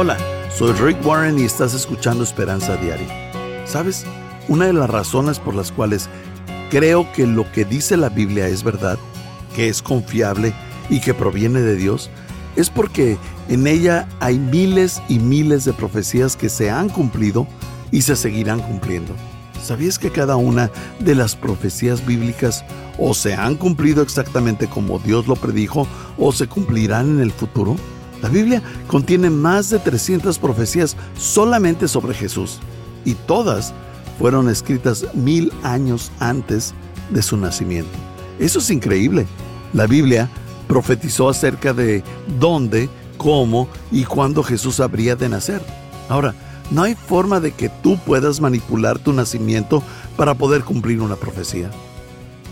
Hola, soy Rick Warren y estás escuchando Esperanza Diaria. ¿Sabes? Una de las razones por las cuales creo que lo que dice la Biblia es verdad, que es confiable y que proviene de Dios, es porque en ella hay miles y miles de profecías que se han cumplido y se seguirán cumpliendo. ¿Sabías que cada una de las profecías bíblicas o se han cumplido exactamente como Dios lo predijo o se cumplirán en el futuro? La Biblia contiene más de 300 profecías solamente sobre Jesús y todas fueron escritas mil años antes de su nacimiento. Eso es increíble. La Biblia profetizó acerca de dónde, cómo y cuándo Jesús habría de nacer. Ahora, no hay forma de que tú puedas manipular tu nacimiento para poder cumplir una profecía.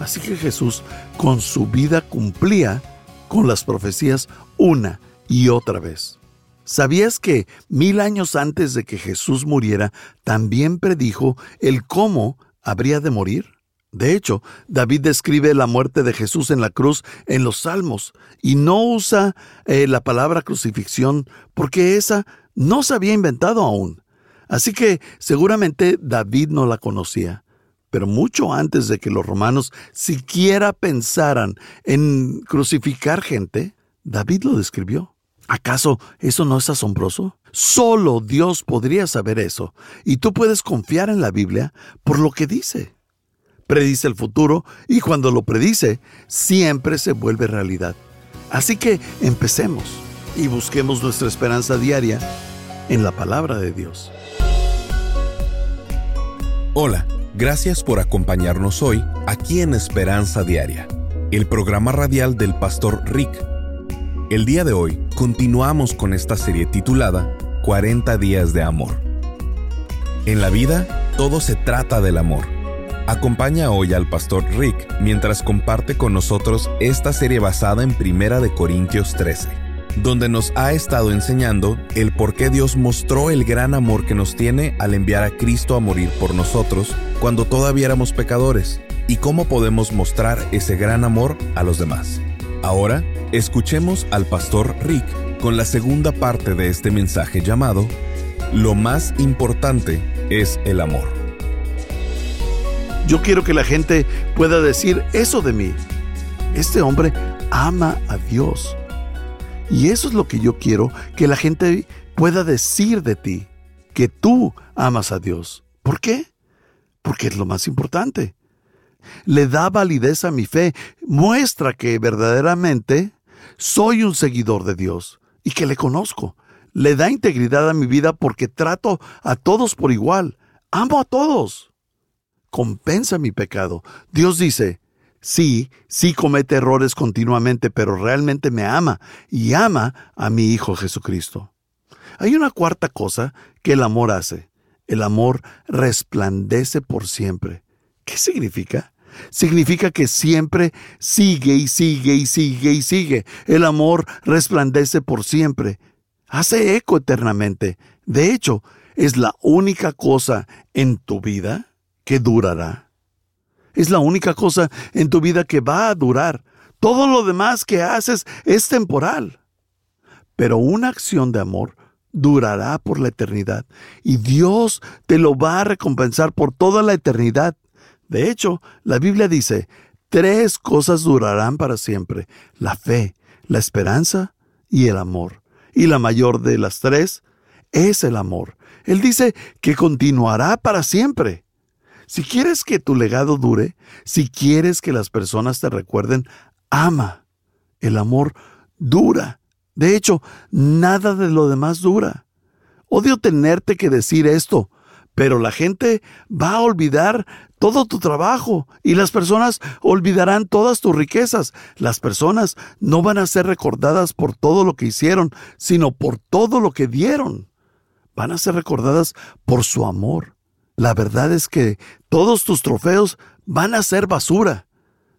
Así que Jesús con su vida cumplía con las profecías una y otra vez. ¿Sabías que mil años antes de que Jesús muriera, también predijo el cómo habría de morir? De hecho, David describe la muerte de Jesús en la cruz en los Salmos y no usa eh, la palabra crucifixión porque esa no se había inventado aún. Así que seguramente David no la conocía. Pero mucho antes de que los romanos siquiera pensaran en crucificar gente, David lo describió. ¿Acaso eso no es asombroso? Solo Dios podría saber eso, y tú puedes confiar en la Biblia por lo que dice. Predice el futuro y cuando lo predice, siempre se vuelve realidad. Así que empecemos y busquemos nuestra esperanza diaria en la palabra de Dios. Hola, gracias por acompañarnos hoy aquí en Esperanza Diaria, el programa radial del pastor Rick el día de hoy continuamos con esta serie titulada 40 días de amor. En la vida, todo se trata del amor. Acompaña hoy al pastor Rick mientras comparte con nosotros esta serie basada en Primera de Corintios 13, donde nos ha estado enseñando el por qué Dios mostró el gran amor que nos tiene al enviar a Cristo a morir por nosotros cuando todavía éramos pecadores y cómo podemos mostrar ese gran amor a los demás. Ahora, escuchemos al pastor Rick con la segunda parte de este mensaje llamado Lo más importante es el amor. Yo quiero que la gente pueda decir eso de mí. Este hombre ama a Dios. Y eso es lo que yo quiero que la gente pueda decir de ti, que tú amas a Dios. ¿Por qué? Porque es lo más importante le da validez a mi fe, muestra que verdaderamente soy un seguidor de Dios y que le conozco. Le da integridad a mi vida porque trato a todos por igual. Amo a todos. Compensa mi pecado. Dios dice, sí, sí comete errores continuamente, pero realmente me ama y ama a mi Hijo Jesucristo. Hay una cuarta cosa que el amor hace. El amor resplandece por siempre. ¿Qué significa? Significa que siempre sigue y sigue y sigue y sigue. El amor resplandece por siempre. Hace eco eternamente. De hecho, es la única cosa en tu vida que durará. Es la única cosa en tu vida que va a durar. Todo lo demás que haces es temporal. Pero una acción de amor durará por la eternidad y Dios te lo va a recompensar por toda la eternidad. De hecho, la Biblia dice, tres cosas durarán para siempre, la fe, la esperanza y el amor. Y la mayor de las tres es el amor. Él dice que continuará para siempre. Si quieres que tu legado dure, si quieres que las personas te recuerden, ama. El amor dura. De hecho, nada de lo demás dura. Odio tenerte que decir esto, pero la gente va a olvidar todo tu trabajo y las personas olvidarán todas tus riquezas. Las personas no van a ser recordadas por todo lo que hicieron, sino por todo lo que dieron. Van a ser recordadas por su amor. La verdad es que todos tus trofeos van a ser basura.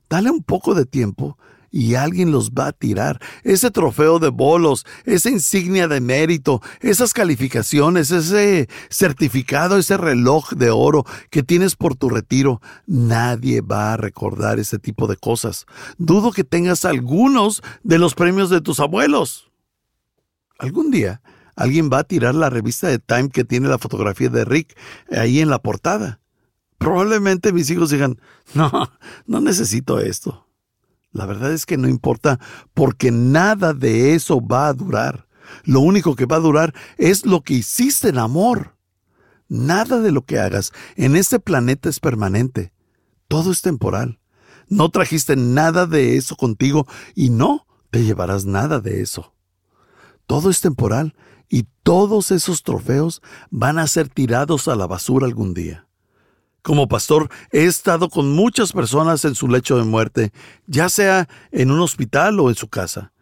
Dale un poco de tiempo y alguien los va a tirar. Ese trofeo de bolos, esa insignia de mérito, esas calificaciones, ese certificado, ese reloj de oro que tienes por tu retiro, nadie va a recordar ese tipo de cosas. Dudo que tengas algunos de los premios de tus abuelos. Algún día alguien va a tirar la revista de Time que tiene la fotografía de Rick ahí en la portada. Probablemente mis hijos digan, no, no necesito esto. La verdad es que no importa porque nada de eso va a durar. Lo único que va a durar es lo que hiciste en amor. Nada de lo que hagas en este planeta es permanente. Todo es temporal. No trajiste nada de eso contigo y no te llevarás nada de eso. Todo es temporal y todos esos trofeos van a ser tirados a la basura algún día. Como pastor, he estado con muchas personas en su lecho de muerte, ya sea en un hospital o en su casa.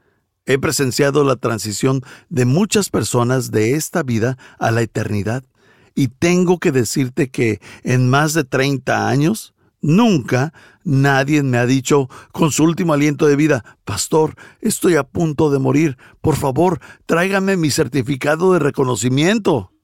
He presenciado la transición de muchas personas de esta vida a la eternidad. Y tengo que decirte que en más de 30 años, nunca nadie me ha dicho con su último aliento de vida, Pastor, estoy a punto de morir. Por favor, tráigame mi certificado de reconocimiento.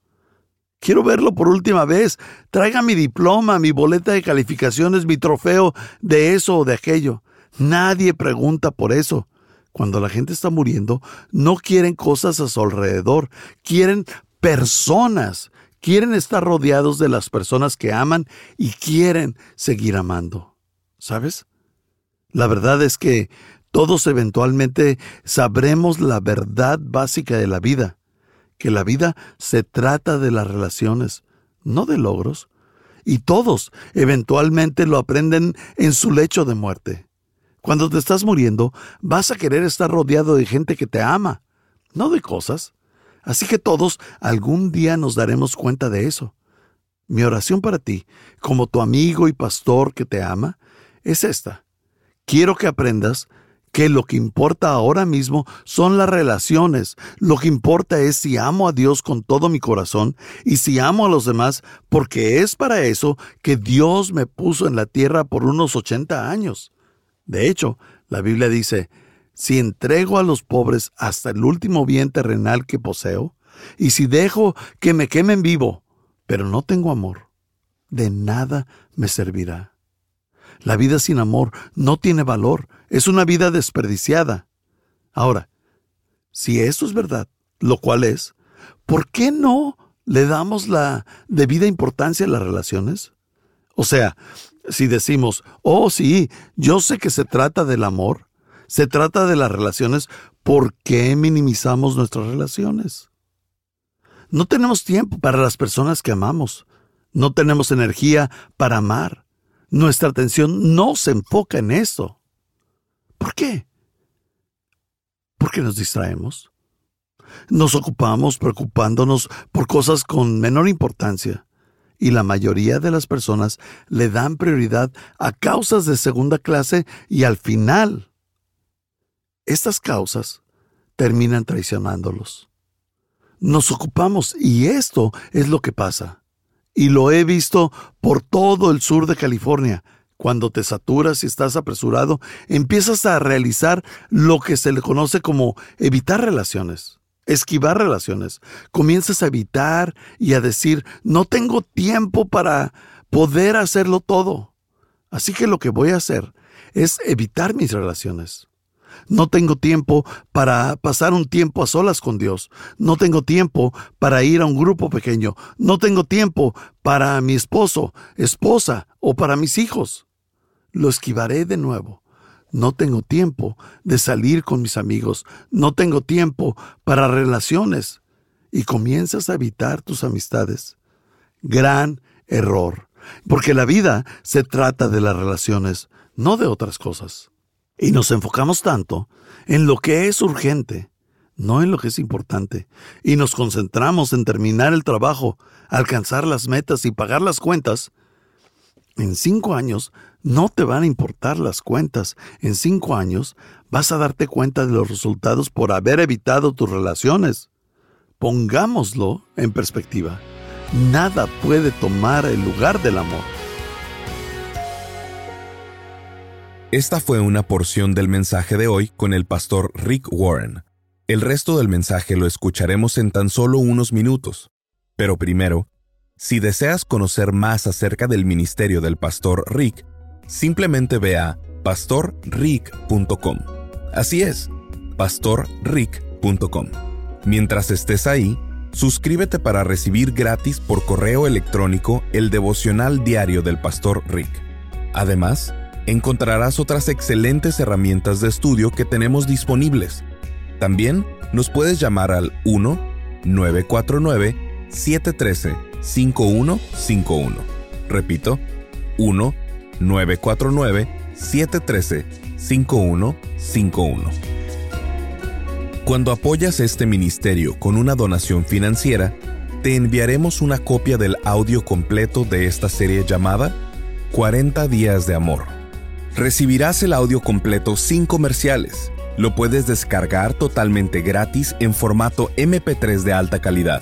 Quiero verlo por última vez. Traiga mi diploma, mi boleta de calificaciones, mi trofeo de eso o de aquello. Nadie pregunta por eso. Cuando la gente está muriendo, no quieren cosas a su alrededor, quieren personas, quieren estar rodeados de las personas que aman y quieren seguir amando. ¿Sabes? La verdad es que todos eventualmente sabremos la verdad básica de la vida que la vida se trata de las relaciones, no de logros, y todos eventualmente lo aprenden en su lecho de muerte. Cuando te estás muriendo, vas a querer estar rodeado de gente que te ama, no de cosas. Así que todos algún día nos daremos cuenta de eso. Mi oración para ti, como tu amigo y pastor que te ama, es esta. Quiero que aprendas que lo que importa ahora mismo son las relaciones. Lo que importa es si amo a Dios con todo mi corazón y si amo a los demás, porque es para eso que Dios me puso en la tierra por unos 80 años. De hecho, la Biblia dice, si entrego a los pobres hasta el último bien terrenal que poseo, y si dejo que me quemen vivo, pero no tengo amor, de nada me servirá. La vida sin amor no tiene valor, es una vida desperdiciada. Ahora, si eso es verdad, lo cual es, ¿por qué no le damos la debida importancia a las relaciones? O sea, si decimos, oh sí, yo sé que se trata del amor, se trata de las relaciones, ¿por qué minimizamos nuestras relaciones? No tenemos tiempo para las personas que amamos, no tenemos energía para amar, nuestra atención no se enfoca en eso. ¿Por qué? Porque nos distraemos. Nos ocupamos preocupándonos por cosas con menor importancia y la mayoría de las personas le dan prioridad a causas de segunda clase y al final estas causas terminan traicionándolos. Nos ocupamos y esto es lo que pasa y lo he visto por todo el sur de California. Cuando te saturas y estás apresurado, empiezas a realizar lo que se le conoce como evitar relaciones, esquivar relaciones. Comienzas a evitar y a decir, no tengo tiempo para poder hacerlo todo. Así que lo que voy a hacer es evitar mis relaciones. No tengo tiempo para pasar un tiempo a solas con Dios. No tengo tiempo para ir a un grupo pequeño. No tengo tiempo para mi esposo, esposa o para mis hijos. Lo esquivaré de nuevo. No tengo tiempo de salir con mis amigos. No tengo tiempo para relaciones. Y comienzas a evitar tus amistades. Gran error. Porque la vida se trata de las relaciones, no de otras cosas. Y nos enfocamos tanto en lo que es urgente, no en lo que es importante. Y nos concentramos en terminar el trabajo, alcanzar las metas y pagar las cuentas. En cinco años no te van a importar las cuentas. En cinco años vas a darte cuenta de los resultados por haber evitado tus relaciones. Pongámoslo en perspectiva. Nada puede tomar el lugar del amor. Esta fue una porción del mensaje de hoy con el pastor Rick Warren. El resto del mensaje lo escucharemos en tan solo unos minutos. Pero primero, si deseas conocer más acerca del ministerio del pastor Rick, simplemente ve a pastorrick.com. Así es, pastorrick.com. Mientras estés ahí, suscríbete para recibir gratis por correo electrónico el devocional diario del pastor Rick. Además, encontrarás otras excelentes herramientas de estudio que tenemos disponibles. También nos puedes llamar al 1-949-713-5151. Repito, 1-949-713-5151. Cuando apoyas este ministerio con una donación financiera, te enviaremos una copia del audio completo de esta serie llamada 40 días de amor. Recibirás el audio completo sin comerciales. Lo puedes descargar totalmente gratis en formato MP3 de alta calidad.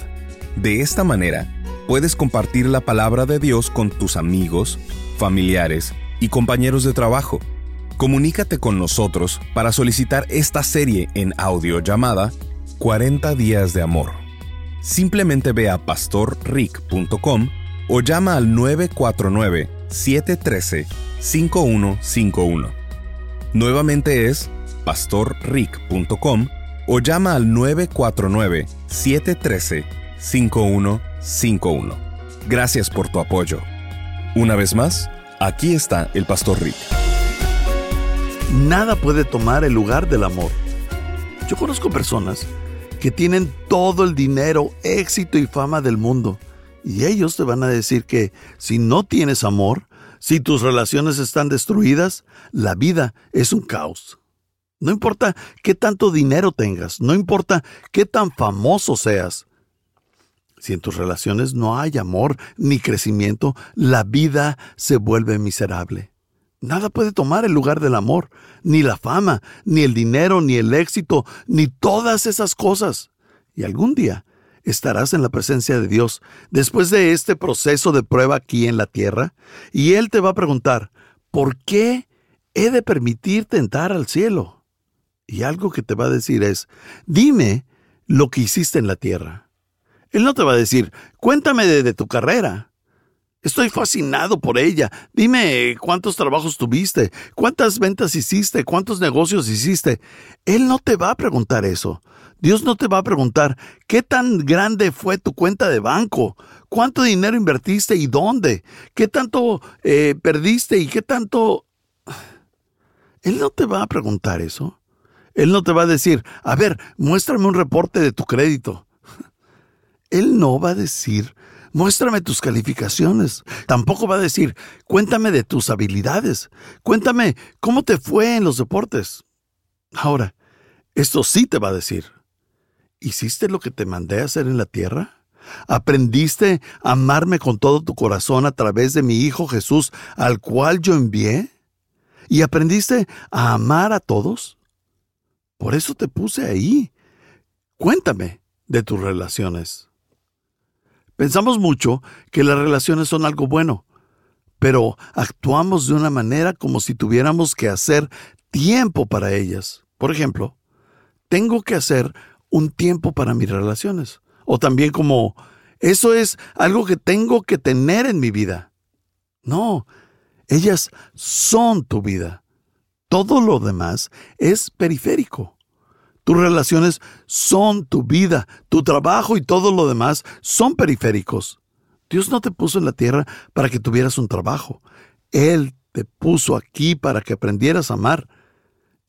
De esta manera, puedes compartir la palabra de Dios con tus amigos, familiares y compañeros de trabajo Comunícate con nosotros para solicitar esta serie en audio llamada 40 días de amor. Simplemente ve a pastorrick.com o llama al 949-713-5151. Nuevamente es pastorrick.com o llama al 949-713-5151. Gracias por tu apoyo. Una vez más, aquí está el Pastor Rick. Nada puede tomar el lugar del amor. Yo conozco personas que tienen todo el dinero, éxito y fama del mundo. Y ellos te van a decir que si no tienes amor, si tus relaciones están destruidas, la vida es un caos. No importa qué tanto dinero tengas, no importa qué tan famoso seas. Si en tus relaciones no hay amor ni crecimiento, la vida se vuelve miserable. Nada puede tomar el lugar del amor, ni la fama, ni el dinero, ni el éxito, ni todas esas cosas. Y algún día estarás en la presencia de Dios después de este proceso de prueba aquí en la tierra, y Él te va a preguntar, ¿por qué he de permitirte entrar al cielo? Y algo que te va a decir es, dime lo que hiciste en la tierra. Él no te va a decir, cuéntame de, tu carrera. Estoy fascinado por ella. Dime cuántos trabajos tuviste, cuántas ventas hiciste, cuántos negocios hiciste. Él no te va a preguntar eso. Dios no te va a preguntar qué tan grande fue tu cuenta de banco, cuánto dinero invertiste y dónde, qué tanto eh, perdiste y qué tanto... Él no te va a preguntar eso. Él no te va a decir, a ver, muéstrame un reporte de tu crédito. Él no va a decir muéstrame tus calificaciones. Tampoco va a decir, cuéntame de tus habilidades. Cuéntame cómo te fue en los deportes. Ahora, esto sí te va a decir, ¿hiciste lo que te mandé a hacer en la tierra? ¿Aprendiste a amarme con todo tu corazón a través de mi Hijo Jesús, al cual yo envié? ¿Y aprendiste a amar a todos? Por eso te puse ahí. Cuéntame de tus relaciones. Pensamos mucho que las relaciones son algo bueno, pero actuamos de una manera como si tuviéramos que hacer tiempo para ellas. Por ejemplo, tengo que hacer un tiempo para mis relaciones. O también como, eso es algo que tengo que tener en mi vida. No, ellas son tu vida. Todo lo demás es periférico. Tus relaciones son tu vida, tu trabajo y todo lo demás son periféricos. Dios no te puso en la tierra para que tuvieras un trabajo. Él te puso aquí para que aprendieras a amar.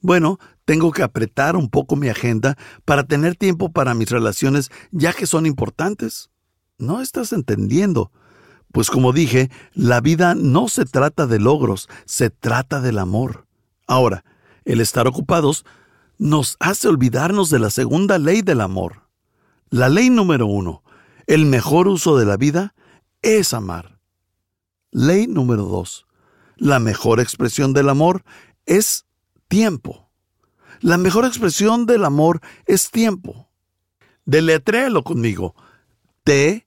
Bueno, tengo que apretar un poco mi agenda para tener tiempo para mis relaciones ya que son importantes. No estás entendiendo. Pues como dije, la vida no se trata de logros, se trata del amor. Ahora, el estar ocupados nos hace olvidarnos de la segunda ley del amor. La ley número uno, el mejor uso de la vida es amar. Ley número dos, la mejor expresión del amor es tiempo. La mejor expresión del amor es tiempo. Deletréalo conmigo. T-I-E-M-P-O.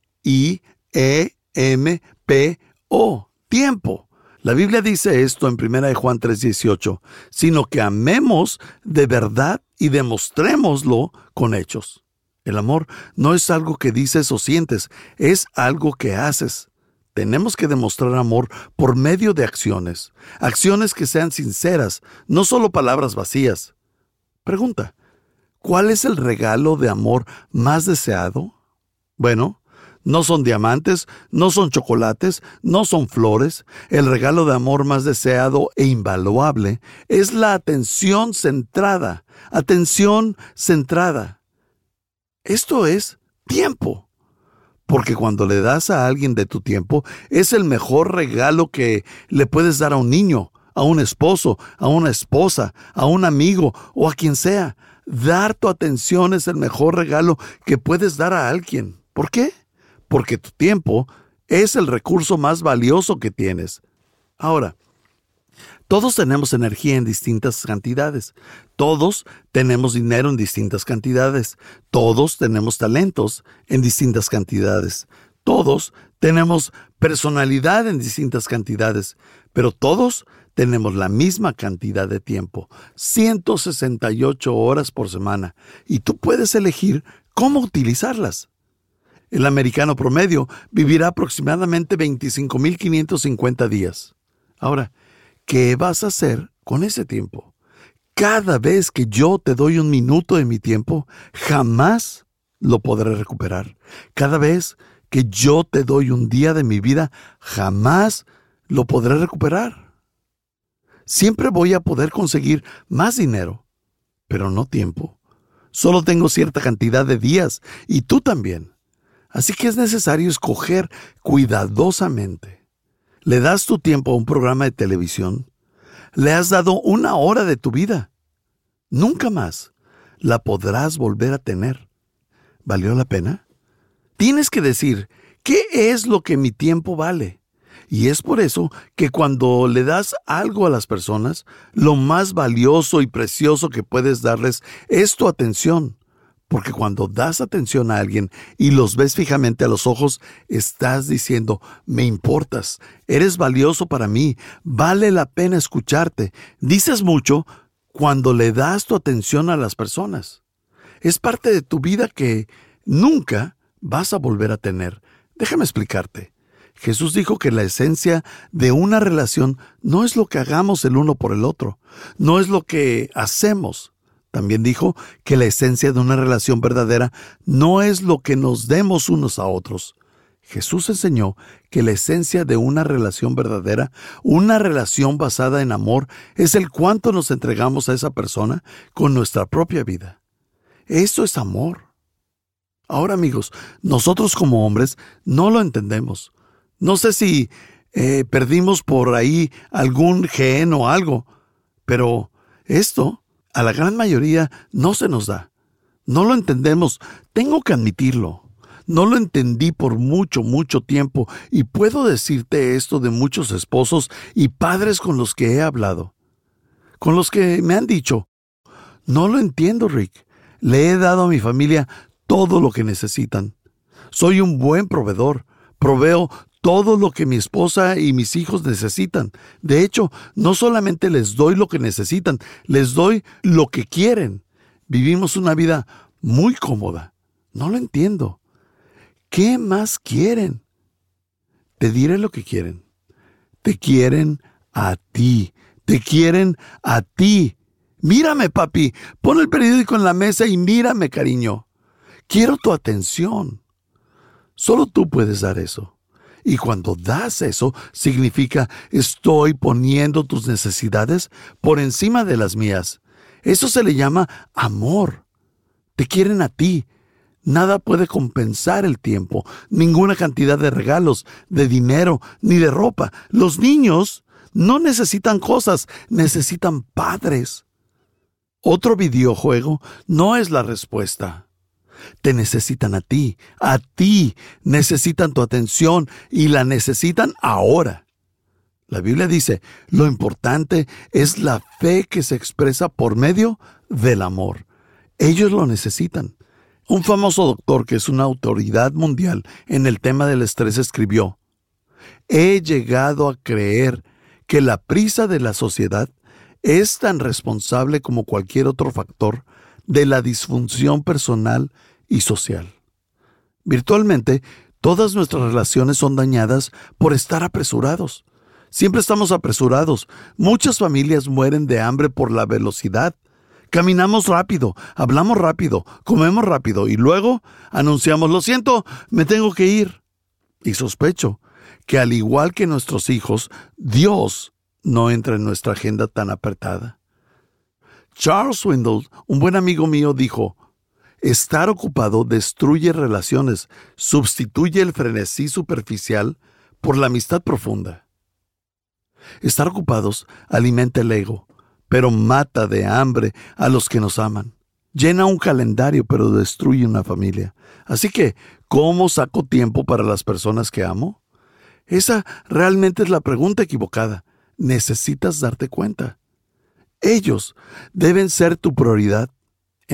Tiempo. La Biblia dice esto en 1 Juan 3:18, sino que amemos de verdad y demostrémoslo con hechos. El amor no es algo que dices o sientes, es algo que haces. Tenemos que demostrar amor por medio de acciones, acciones que sean sinceras, no solo palabras vacías. Pregunta, ¿cuál es el regalo de amor más deseado? Bueno, no son diamantes, no son chocolates, no son flores. El regalo de amor más deseado e invaluable es la atención centrada. Atención centrada. Esto es tiempo. Porque cuando le das a alguien de tu tiempo, es el mejor regalo que le puedes dar a un niño, a un esposo, a una esposa, a un amigo o a quien sea. Dar tu atención es el mejor regalo que puedes dar a alguien. ¿Por qué? Porque tu tiempo es el recurso más valioso que tienes. Ahora, todos tenemos energía en distintas cantidades. Todos tenemos dinero en distintas cantidades. Todos tenemos talentos en distintas cantidades. Todos tenemos personalidad en distintas cantidades. Pero todos tenemos la misma cantidad de tiempo, 168 horas por semana, y tú puedes elegir cómo utilizarlas. El americano promedio vivirá aproximadamente 25.550 días. Ahora, ¿qué vas a hacer con ese tiempo? Cada vez que yo te doy un minuto de mi tiempo, jamás lo podré recuperar. Cada vez que yo te doy un día de mi vida, jamás lo podré recuperar. Siempre voy a poder conseguir más dinero, pero no tiempo. Solo tengo cierta cantidad de días y tú también. Así que es necesario escoger cuidadosamente. Le das tu tiempo a un programa de televisión, le has dado una hora de tu vida. Nunca más la podrás volver a tener. ¿Valió la pena? Tienes que decir, ¿qué es lo que mi tiempo vale? Y es por eso que cuando le das algo a las personas, lo más valioso y precioso que puedes darles es tu atención. Porque cuando das atención a alguien y los ves fijamente a los ojos, estás diciendo, me importas, eres valioso para mí, vale la pena escucharte. Dices mucho cuando le das tu atención a las personas. Es parte de tu vida que nunca vas a volver a tener. Déjame explicarte. Jesús dijo que la esencia de una relación no es lo que hagamos el uno por el otro, no es lo que hacemos, también dijo que la esencia de una relación verdadera no es lo que nos demos unos a otros. Jesús enseñó que la esencia de una relación verdadera, una relación basada en amor, es el cuánto nos entregamos a esa persona con nuestra propia vida. Eso es amor. Ahora amigos, nosotros como hombres no lo entendemos. No sé si eh, perdimos por ahí algún gen o algo, pero esto a la gran mayoría no se nos da. No lo entendemos. Tengo que admitirlo. No lo entendí por mucho, mucho tiempo y puedo decirte esto de muchos esposos y padres con los que he hablado. Con los que me han dicho, no lo entiendo, Rick. Le he dado a mi familia todo lo que necesitan. Soy un buen proveedor. Proveo todo lo que mi esposa y mis hijos necesitan. De hecho, no solamente les doy lo que necesitan, les doy lo que quieren. Vivimos una vida muy cómoda. No lo entiendo. ¿Qué más quieren? Te diré lo que quieren. Te quieren a ti. Te quieren a ti. Mírame, papi. Pon el periódico en la mesa y mírame, cariño. Quiero tu atención. Solo tú puedes dar eso. Y cuando das eso, significa estoy poniendo tus necesidades por encima de las mías. Eso se le llama amor. Te quieren a ti. Nada puede compensar el tiempo, ninguna cantidad de regalos, de dinero, ni de ropa. Los niños no necesitan cosas, necesitan padres. Otro videojuego no es la respuesta. Te necesitan a ti, a ti necesitan tu atención y la necesitan ahora. La Biblia dice, lo importante es la fe que se expresa por medio del amor. Ellos lo necesitan. Un famoso doctor que es una autoridad mundial en el tema del estrés escribió, He llegado a creer que la prisa de la sociedad es tan responsable como cualquier otro factor de la disfunción personal y social. Virtualmente, todas nuestras relaciones son dañadas por estar apresurados. Siempre estamos apresurados. Muchas familias mueren de hambre por la velocidad. Caminamos rápido, hablamos rápido, comemos rápido y luego anunciamos, lo siento, me tengo que ir. Y sospecho que al igual que nuestros hijos, Dios no entra en nuestra agenda tan apretada. Charles Swindle, un buen amigo mío, dijo, Estar ocupado destruye relaciones, sustituye el frenesí superficial por la amistad profunda. Estar ocupados alimenta el ego, pero mata de hambre a los que nos aman. Llena un calendario, pero destruye una familia. Así que, ¿cómo saco tiempo para las personas que amo? Esa realmente es la pregunta equivocada. Necesitas darte cuenta. Ellos deben ser tu prioridad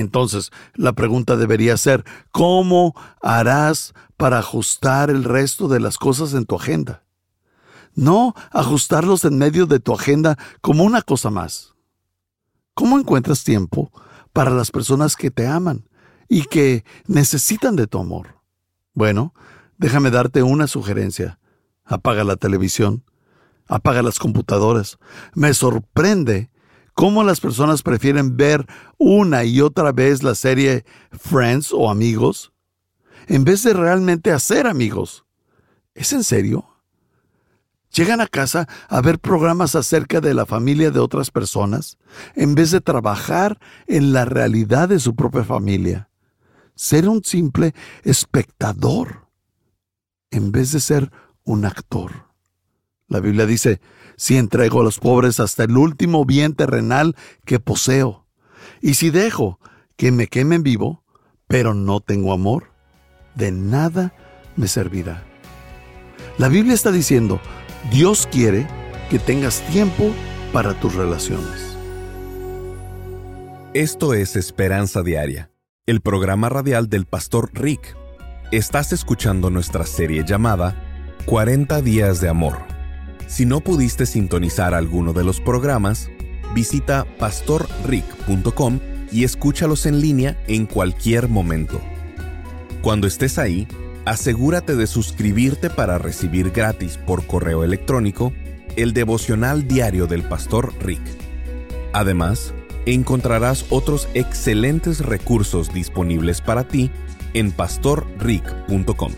entonces, la pregunta debería ser, ¿cómo harás para ajustar el resto de las cosas en tu agenda? No ajustarlos en medio de tu agenda como una cosa más. ¿Cómo encuentras tiempo para las personas que te aman y que necesitan de tu amor? Bueno, déjame darte una sugerencia. Apaga la televisión, apaga las computadoras. Me sorprende cómo las personas prefieren ver una y otra vez la serie Friends o Amigos en vez de realmente hacer amigos. ¿Es en serio? Llegan a casa a ver programas acerca de la familia de otras personas en vez de trabajar en la realidad de su propia familia. Ser un simple espectador en vez de ser un actor. La Biblia dice, si entrego a los pobres hasta el último bien terrenal que poseo, y si dejo que me quemen vivo, pero no tengo amor, de nada me servirá. La Biblia está diciendo, Dios quiere que tengas tiempo para tus relaciones. Esto es Esperanza Diaria, el programa radial del pastor Rick. Estás escuchando nuestra serie llamada 40 días de amor. Si no pudiste sintonizar alguno de los programas, visita pastorrick.com y escúchalos en línea en cualquier momento. Cuando estés ahí, asegúrate de suscribirte para recibir gratis por correo electrónico el devocional diario del pastor Rick. Además, encontrarás otros excelentes recursos disponibles para ti en pastorrick.com.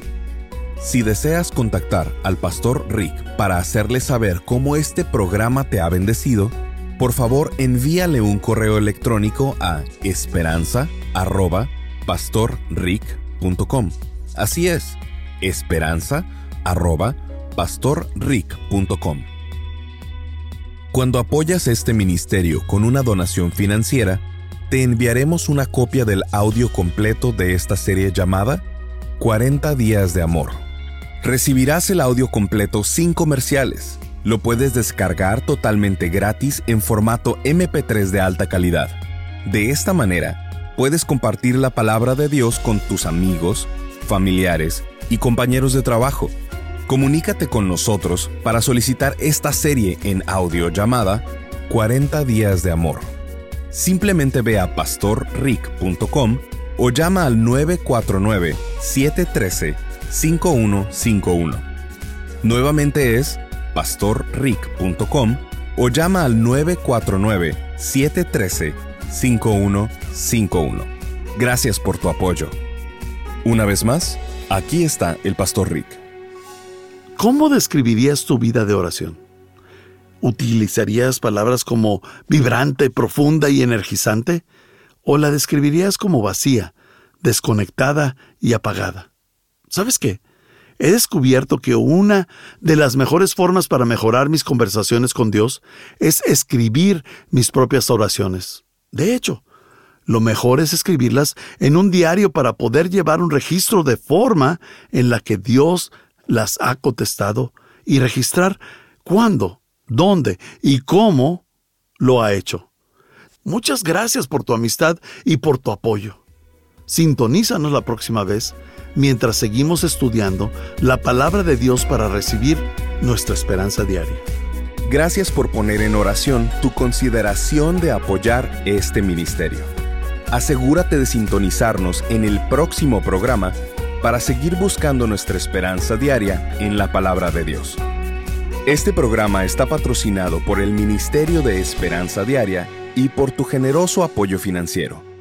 Si deseas contactar al pastor Rick para hacerle saber cómo este programa te ha bendecido, por favor envíale un correo electrónico a esperanza@pastorrick.com. Así es, esperanza@pastorrick.com. Cuando apoyas este ministerio con una donación financiera, te enviaremos una copia del audio completo de esta serie llamada 40 días de amor recibirás el audio completo sin comerciales. Lo puedes descargar totalmente gratis en formato MP3 de alta calidad. De esta manera, puedes compartir la palabra de Dios con tus amigos, familiares y compañeros de trabajo. Comunícate con nosotros para solicitar esta serie en audio llamada 40 días de amor. Simplemente ve a pastorrick.com o llama al 949 713 5151. Nuevamente es pastorrick.com o llama al 949-713-5151. Gracias por tu apoyo. Una vez más, aquí está el Pastor Rick. ¿Cómo describirías tu vida de oración? ¿Utilizarías palabras como vibrante, profunda y energizante? ¿O la describirías como vacía, desconectada y apagada? ¿Sabes qué? He descubierto que una de las mejores formas para mejorar mis conversaciones con Dios es escribir mis propias oraciones. De hecho, lo mejor es escribirlas en un diario para poder llevar un registro de forma en la que Dios las ha contestado y registrar cuándo, dónde y cómo lo ha hecho. Muchas gracias por tu amistad y por tu apoyo. Sintonízanos la próxima vez mientras seguimos estudiando la palabra de Dios para recibir nuestra esperanza diaria. Gracias por poner en oración tu consideración de apoyar este ministerio. Asegúrate de sintonizarnos en el próximo programa para seguir buscando nuestra esperanza diaria en la palabra de Dios. Este programa está patrocinado por el Ministerio de Esperanza Diaria y por tu generoso apoyo financiero.